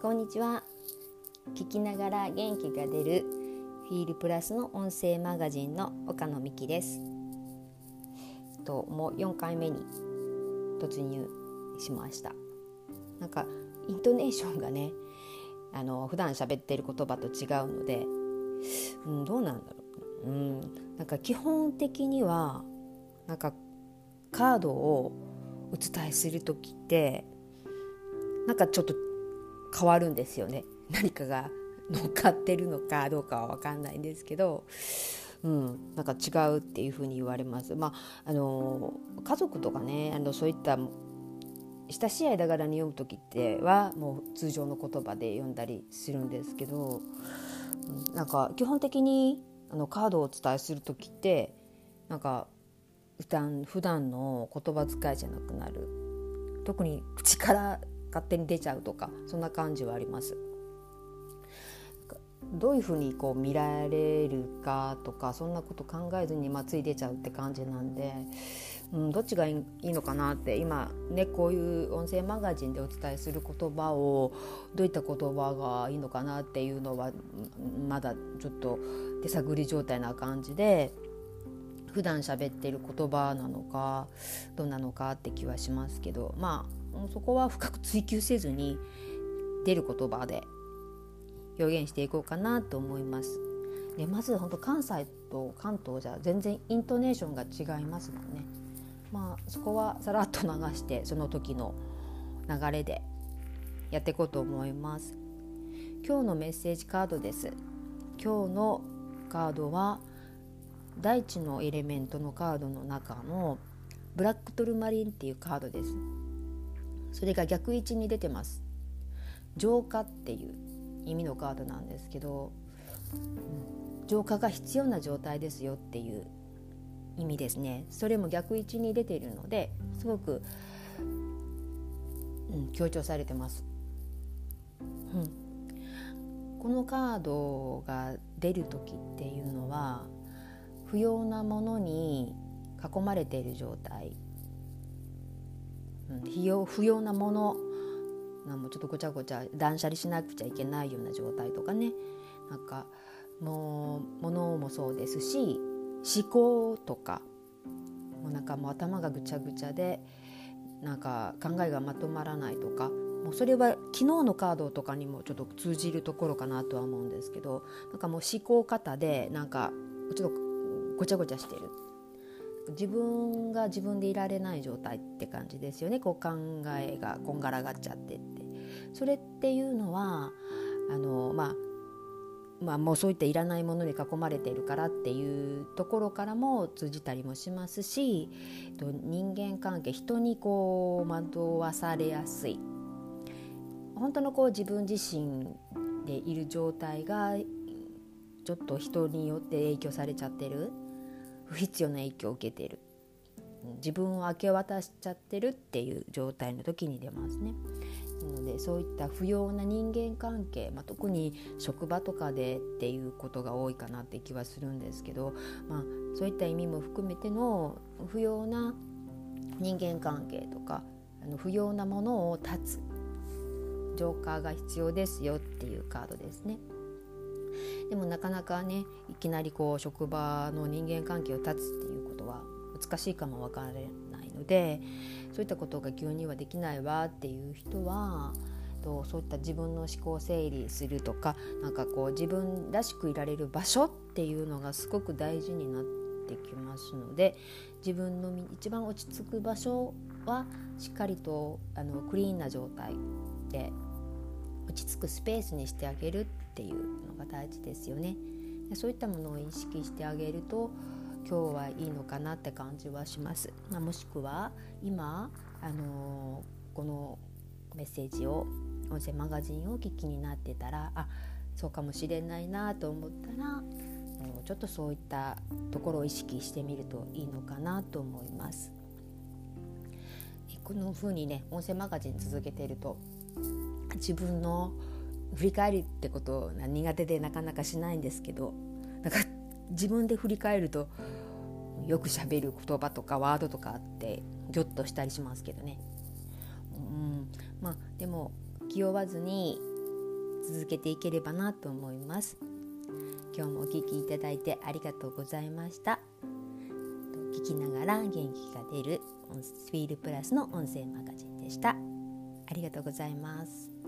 こんにちは。聞きながら元気が出るフィールプラスの音声マガジンの岡野美希です。ともう4回目に突入しました。なんかイントネーションがねあの普段喋ってる言葉と違うので、うん、どうなんだろう、うん、なんか基本的にはなんかカードをお伝えする時ってなんかちょっと変わるんですよね。何かが乗っかってるのかどうかは分かんないんですけど、うん、なんか違うっていうふうに言われます。まあ、あの家族とかねあのそういった親しい間柄に読む時ってはもう通常の言葉で読んだりするんですけど、うん、なんか基本的にあのカードをお伝えする時ってなんか普段普段の言葉遣いじゃなくなる。特に口から勝手に出ちゃうとかそんな感じはあります。どういうふうにこう見られるかとかそんなこと考えずに、ま、つい出ちゃうって感じなんで、うん、どっちがいいのかなって今ねこういう音声マガジンでお伝えする言葉をどういった言葉がいいのかなっていうのはまだちょっと手探り状態な感じで普段喋ってる言葉なのかどうなのかって気はしますけどまあそこは深く追求せずに出る言葉で表現していこうかなと思います。でまず本当関西と関東じゃ全然イントネーションが違いますもんね。まあそこはさらっと流してその時の流れでやっていこうと思います。今日のメッセージカードです。今日のカードは大地のエレメントのカードの中のブラックトルマリンっていうカードです。それが逆位置に出てます。浄化っていう意味のカードなんですけど、うん、浄化が必要な状態ですよっていう意味ですね。それも逆位置に出ているのですごく、うん、強調されてます、うん、このカードが出る時っていうのは不要なものに囲まれている状態。不要不要なものなんもちょっとごちゃごちゃ断捨離しなくちゃいけないような状態とかね。なんかもう物もそうですし思考とか。もうなんかもう頭がぐちゃぐちゃでなんか考えがまとまらないとか。もうそれは昨日のカードとかにもちょっと通じるところかなとは思うんですけど。なんかもう思考方でなんかちょっとごちゃごちゃしてる。自分が自分でいられない状態って感じですよね。こう考えがこんがらがっちゃってって。それっていうのはあのまあまあ、もうそういったいらないものに囲まれているからっていうところからも通じたりもしますし人間関係人にこう惑わされやすい。本当のこう自分自身でいる状態がちょっと人によって影響されちゃってる。不必要な影響を受けている自分を明け渡しちゃってるっていう状態の時に出ますね。なのでそういった不要な人間関係、まあ、特に職場とかでっていうことが多いかなって気はするんですけど、まあ、そういった意味も含めての不要な人間関係とかあの不要なものを断つジョーカーが必要ですよっていうカードですね。でもなかなかねいきなりこう職場の人間関係を断つっていうことは難しいかもわからないのでそういったことが急にはできないわっていう人はとそういった自分の思考整理するとかなんかこう自分らしくいられる場所っていうのがすごく大事になってきますので自分の一番落ち着く場所はしっかりとあのクリーンな状態で落ち着くスペースにしてあげるっていうのが大事ですよね。そういったものを意識してあげると今日はいいのかなって感じはします。まあ、もしくは今、あのー、このメッセージを音声マガジンをお聞きになってたらあそうかもしれないなと思ったらちょっとそういったところを意識してみるといいのかなと思います。この風にね音声マガジン続けていると自分の振り返るってことが苦手でなかなかしないんですけどなんか自分で振り返るとよくしゃべる言葉とかワードとかあってギョッとしたりしますけどね。うん。まあ、でも気負わずに続けていければなと思います。今日もお聞きいただいてありがとうございました。聞きながら元気が出るスフィールプラスの音声マガジンでした。ありがとうございます。